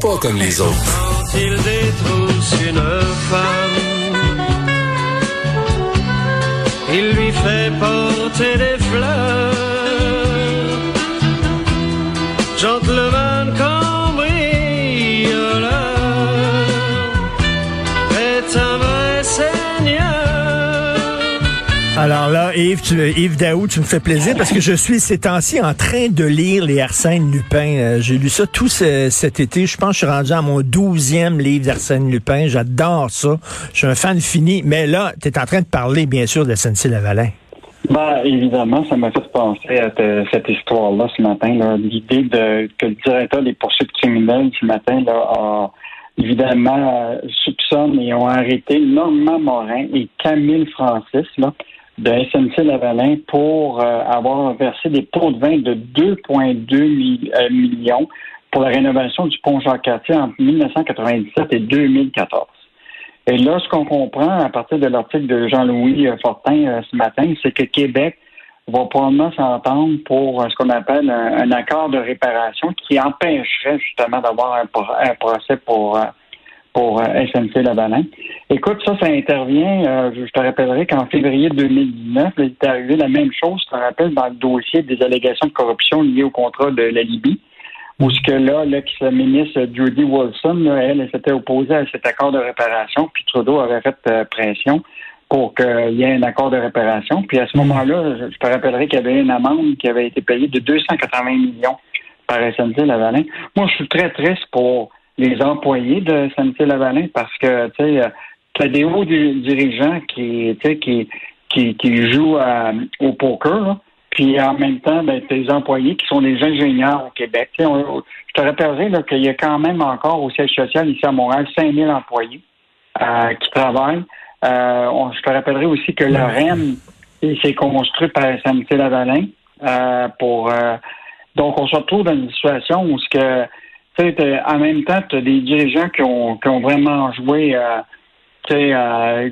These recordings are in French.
pas comme les autres. Quand il détrousse une femme, il lui fait porter des fleurs. Gentleman Alors là, Yves, tu, Yves Daou, tu me fais plaisir parce que je suis ces temps-ci en train de lire les Arsène Lupin. Euh, J'ai lu ça tout ce- cet été. Je pense que je suis rendu à mon douzième livre d'Arsène Lupin. J'adore ça. Je suis un fan fini. Mais là, tu es en train de parler, bien sûr, de SNC-Lavalin. Ben, évidemment, ça m'a fait penser à te- cette histoire-là ce matin. L'idée de que le directeur des poursuites criminelles ce matin là, a évidemment euh, soupçonne et ont arrêté Normand Morin et Camille Francis là, de SNC Lavalin pour euh, avoir versé des pots de vin de 2,2 mi- euh, millions pour la rénovation du pont Jacques-Cartier entre 1997 et 2014. Et là, ce qu'on comprend à partir de l'article de Jean-Louis euh, Fortin ce matin, c'est que Québec va probablement s'entendre pour ce qu'on appelle un, accord de réparation qui empêcherait justement d'avoir un, pro- un procès pour, pour euh, SNC Lavalin. Écoute, ça, ça intervient, euh, je te rappellerai qu'en février 2019, là, il est arrivé la même chose, je te rappelle, dans le dossier des allégations de corruption liées au contrat de la Libye où ce que là, l'ex-ministre Judy Wilson, là, elle, s'était opposée à cet accord de réparation, puis Trudeau avait fait euh, pression pour qu'il y ait un accord de réparation. Puis à ce moment-là, je te rappellerai qu'il y avait une amende qui avait été payée de 280 millions par SNC Lavalin. Moi, je suis très triste pour les employés de SNC Lavalin parce que, tu sais, as des hauts di- dirigeants qui, tu sais, qui, qui, qui jouent à- au poker, là. Puis en même temps, ben, tes employés qui sont des ingénieurs au Québec. Tu sais, on- je te rappellerai qu'il y a quand même encore au siège social ici à Montréal 5000 employés euh, qui travaillent. Euh, on- je te rappellerai aussi que le REM il s'est construit par SNC Lavalin euh, pour euh, donc on se retrouve dans une situation où ce que en même temps, tu as des dirigeants qui ont, qui ont vraiment joué euh, euh,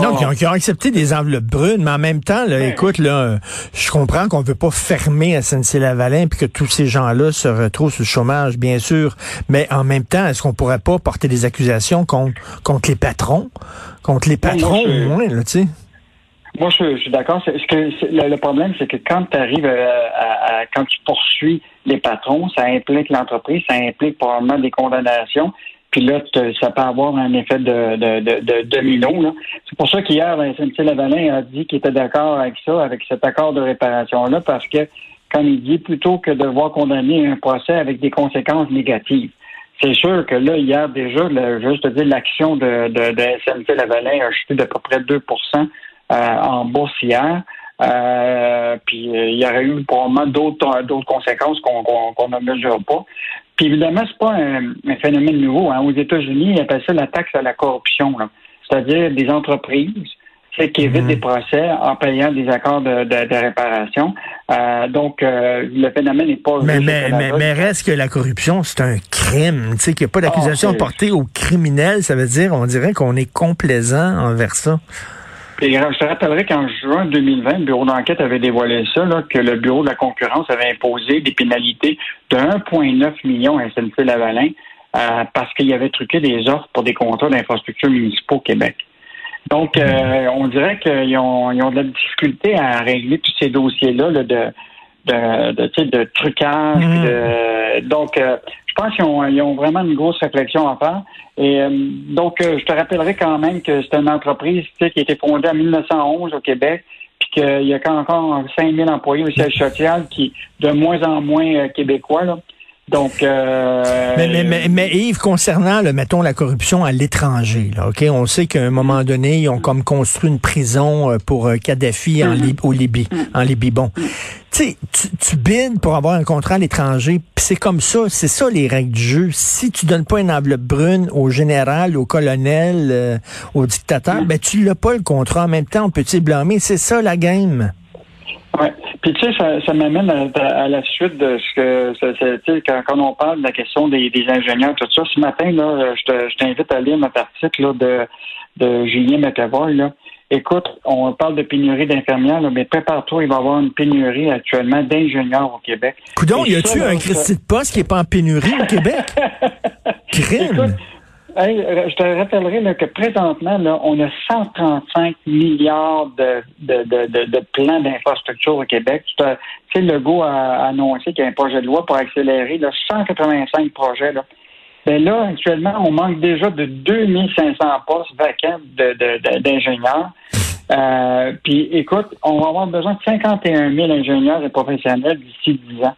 Non, qui ont, qui ont accepté des enveloppes brunes, mais en même temps, là, Ouais. écoute, là, je comprends qu'on veut pas fermer SNC-Lavalin puis que tous ces gens-là se retrouvent sur le chômage, bien sûr. Mais en même temps, est-ce qu'on pourrait pas porter des accusations contre, contre les patrons? Contre les patrons, au moins, là, tu sais? Moi, je, je suis d'accord. Le, problème, c'est que quand tu arrives à, à- quand tu poursuis les patrons, ça implique l'entreprise, ça implique probablement des condamnations. Puis là, ça peut avoir un effet de, de, de, de domino. C'est pour ça qu'hier, SNC Lavalin a dit qu'il était d'accord avec ça, avec cet accord de réparation-là, parce que, comme il dit, plutôt que de voir condamner un procès avec des conséquences négatives. C'est sûr que là, hier déjà, le, juste te dire, l'action de, de, de SNC Lavalin a chuté d'à peu près 2 euh, en bourse hier. Euh, puis euh, il y aurait eu probablement d'autres d'autres conséquences qu'on ne mesure pas. Puis évidemment, c'est pas un, un phénomène nouveau. Hein. Aux États-Unis, ils appellent ça la taxe à la corruption. C'est-à-dire des entreprises qui évitent Mhm. des procès en payant des accords de, de, de réparation. Euh, donc, euh, le phénomène n'est pas... Mais, mais, mais, mais reste que la corruption, c'est un crime. Tu sais, qu'il n'y a pas d'accusation Ah, c'est- portée aux criminels, ça veut dire, on dirait qu'on est complaisant envers ça. Puis, je te rappellerai qu'en juin 2020, le bureau d'enquête avait dévoilé ça, là, que le bureau de la concurrence avait imposé des pénalités de 1,9 million à SNC-Lavalin euh, parce qu'il avait truqué des offres pour des contrats d'infrastructures municipaux au Québec. Donc, euh, on dirait qu'ils ont, ils ont de la difficulté à régler tous ces dossiers-là là, de, de, de, de trucage. De- donc, euh, je pense qu'ils ont, ils ont vraiment une grosse réflexion à faire. Et euh, donc, euh, je te rappellerai quand même que c'est une entreprise tu sais, qui a été fondée en 1911 au Québec, puis qu'il y a encore 5000 employés au siège social qui de moins en moins euh, québécois. Là. Donc, euh, Mais, mais, mais, mais Yves, concernant, là, mettons, la corruption à l'étranger, là, OK? On sait qu'à un moment donné, ils ont comme construit une prison euh, pour euh, Kadhafi en Lib- au Libye, en Libye. Bon. Tu sais, tu, tu bides pour avoir un contrat à l'étranger, puis c'est comme ça, c'est ça les règles du jeu. Si tu donnes pas une enveloppe brune au général, au colonel, euh, au dictateur, ben tu l'as pas le contrat. En même temps, on peut-tu blâmer? C'est ça la game. Ouais. Puis tu sais, ça, ça m'amène à, à la suite de ce que tu sais, quand, quand on parle de la question des, des ingénieurs, tout ça. Ce matin, là, je te- je t'invite à lire notre article là, de, de Julien McAvoy. Là. Écoute, on parle de pénurie d'infirmières, là, mais prépare-toi, il va y avoir une pénurie actuellement d'ingénieurs au Québec. Coudon, y a-tu un Christy de poste qui est pas en pénurie au Québec? crime. Euh, je te rappellerai que présentement, là, on a 135 milliards de, de, plans d'infrastructure au Québec. Tu sais, Legault a annoncé qu'il y a un projet de loi pour accélérer là, 185 projets. Là. Ben là, actuellement, on manque déjà de 2500 postes vacants d'ingénieurs. Euh, puis, écoute, on va avoir besoin de 51 000 ingénieurs et professionnels d'ici 10 ans.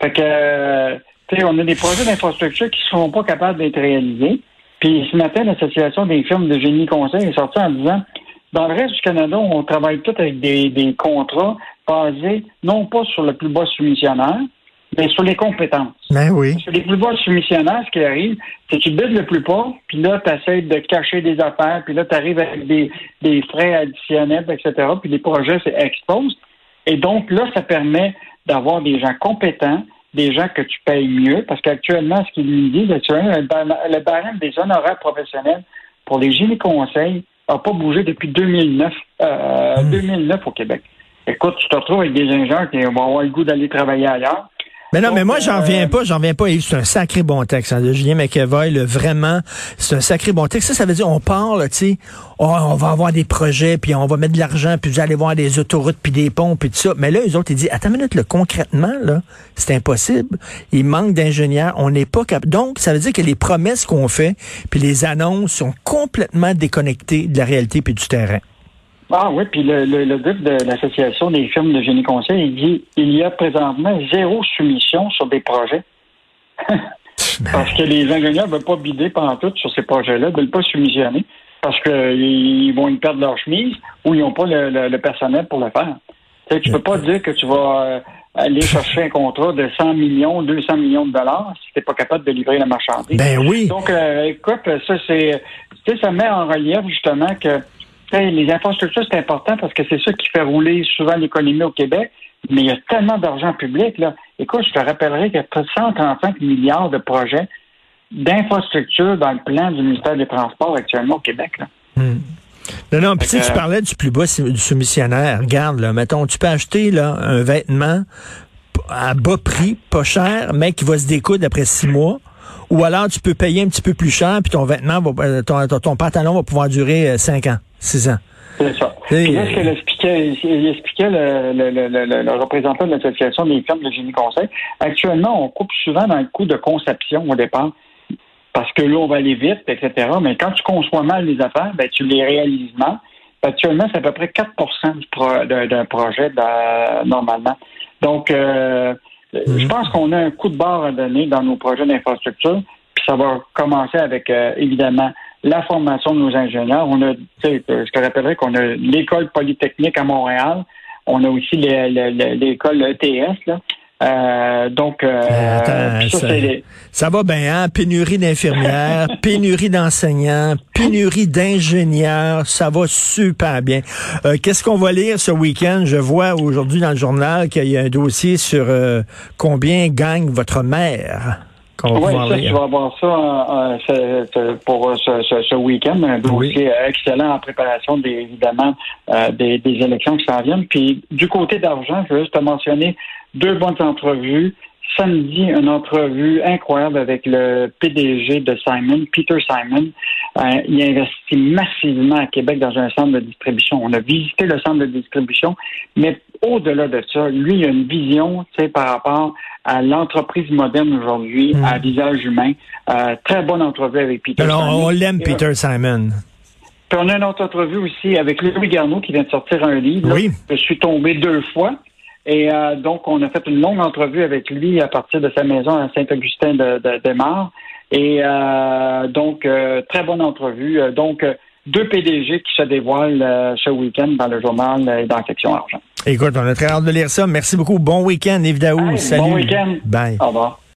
Fait que, on a des projets d'infrastructure qui ne seront pas capables d'être réalisés. Puis ce matin, l'Association des firmes de génie conseil est sortie en disant dans le reste du Canada, on travaille tout avec des, contrats basés non pas sur le plus bas soumissionnaire, mais sur les compétences. Ben oui. Sur les plus bas soumissionnaires, ce qui arrive, c'est que tu bides le plus bas, puis là, tu essaies de cacher des affaires, puis là, tu arrives avec des, frais additionnels, etc., puis les projets s'exposent. Et donc, là, ça permet d'avoir des gens compétents, des gens que tu payes mieux, parce qu'actuellement, ce qu'ils nous disent, le barème des honoraires professionnels pour les génies conseils n'a pas bougé depuis 2009, euh, 2009 hmm. au Québec. Écoute, tu te retrouves avec des ingénieurs qui vont avoir le goût d'aller travailler ailleurs. Mais non, mais moi, j'en euh, viens pas, j'en viens pas, C'est un sacré bon texte hein, de Julien McEvoy, vraiment. C'est un sacré bon texte. Ça, ça veut dire, on parle, tu sais, oh, on va avoir des projets, puis on va mettre de l'argent, puis vous allez voir des autoroutes, puis des ponts, puis tout ça. Mais là, eux autres, ils disent, attends une minute, là, concrètement, là, c'est impossible. Il manque d'ingénieurs, on n'est pas capable. Donc, ça veut dire que les promesses qu'on fait, puis les annonces sont complètement déconnectées de la réalité puis du terrain. Ah oui, puis le, le, le de l'Association des firmes de génie conseil, il dit il y a présentement zéro soumission sur des projets. parce que les ingénieurs ne veulent pas bider pendant tout sur ces projets-là, ne veulent pas soumissionner parce qu'ils vont perdre leur chemise ou ils n'ont pas le, personnel pour le faire. Tu ne peux pas dire que tu vas euh, aller chercher un contrat de 100 millions, 200 millions de dollars si tu n'es pas capable de livrer la marchandise. Ben oui. Donc, euh, écoute, ça, c'est, ça met en relief justement que les infrastructures, c'est important parce que c'est ça qui fait rouler souvent l'économie au Québec. Mais il y a tellement d'argent public, là. Écoute, je te rappellerai qu'il y a 135 milliards de projets d'infrastructures dans le plan du ministère des Transports actuellement au Québec, là. Hmm. Non, non, puis tu tu parlais du plus bas du soumissionnaire. Regarde, là, mettons, tu peux acheter là, un vêtement à bas prix, pas cher, mais qui va se découdre après six mois. Ou alors tu peux payer un petit peu plus cher, puis ton vêtement, va, euh, ton, pantalon va pouvoir durer euh, cinq ans, six ans. C'est ça. Puis là, ce qu'il expliquait, il expliquait le, le, le, le représentant de l'Association des firmes de génie conseil, actuellement, on coupe souvent dans le coût de conception au départ, parce que là, on va aller vite, etc. Mais quand tu conçois mal les affaires, ben, tu les réalises mal. Actuellement, c'est à peu près 4% d'un projet normalement. Donc, euh, Mhm. Je pense qu'on a un coup de barre à donner dans nos projets d'infrastructure, puis ça va commencer avec, euh, évidemment, la formation de nos ingénieurs. On a, je te rappellerai qu'on a l'école polytechnique à Montréal. On a aussi l'école ETS, là. Euh, donc, euh, ça, va bien, hein? Pénurie d'infirmières, pénurie d'enseignants, pénurie d'ingénieurs, ça va super bien. Euh, qu'est-ce qu'on va lire ce week-end? Je vois aujourd'hui dans le journal qu'il y a un dossier sur combien gagne votre mère. Oui, ça, tu vas avoir ça pour ce, week-end, un dossier excellent en préparation des, évidemment des, des élections qui s'en viennent. Puis du côté d'argent, je veux juste te mentionner deux bonnes entrevues. Samedi, une entrevue incroyable avec le PDG de Simon, Peter Simon. Euh, il a investi massivement à Québec dans un centre de distribution. On a visité le centre de distribution, mais au-delà de ça, lui, il a une vision par rapport à l'entreprise moderne aujourd'hui, hmm. à visage humain. Euh, très bonne entrevue avec Peter Alors, Simon. On l'aime, Peter Simon. Puis on a une autre entrevue aussi avec Louis Garneau qui vient de sortir un livre. Oui. Je suis tombé deux fois. Et euh, donc, on a fait une longue entrevue avec lui à partir de sa maison à Saint-Augustin de, de, Et euh, donc, euh, très bonne entrevue. Donc, deux PDG qui se dévoilent ce week-end dans le journal et dans la section argent. Écoute, on a très hâte de lire ça. Merci beaucoup. Bon week-end, Yves Daou. Salut. Bon week-end. Bye. Au revoir.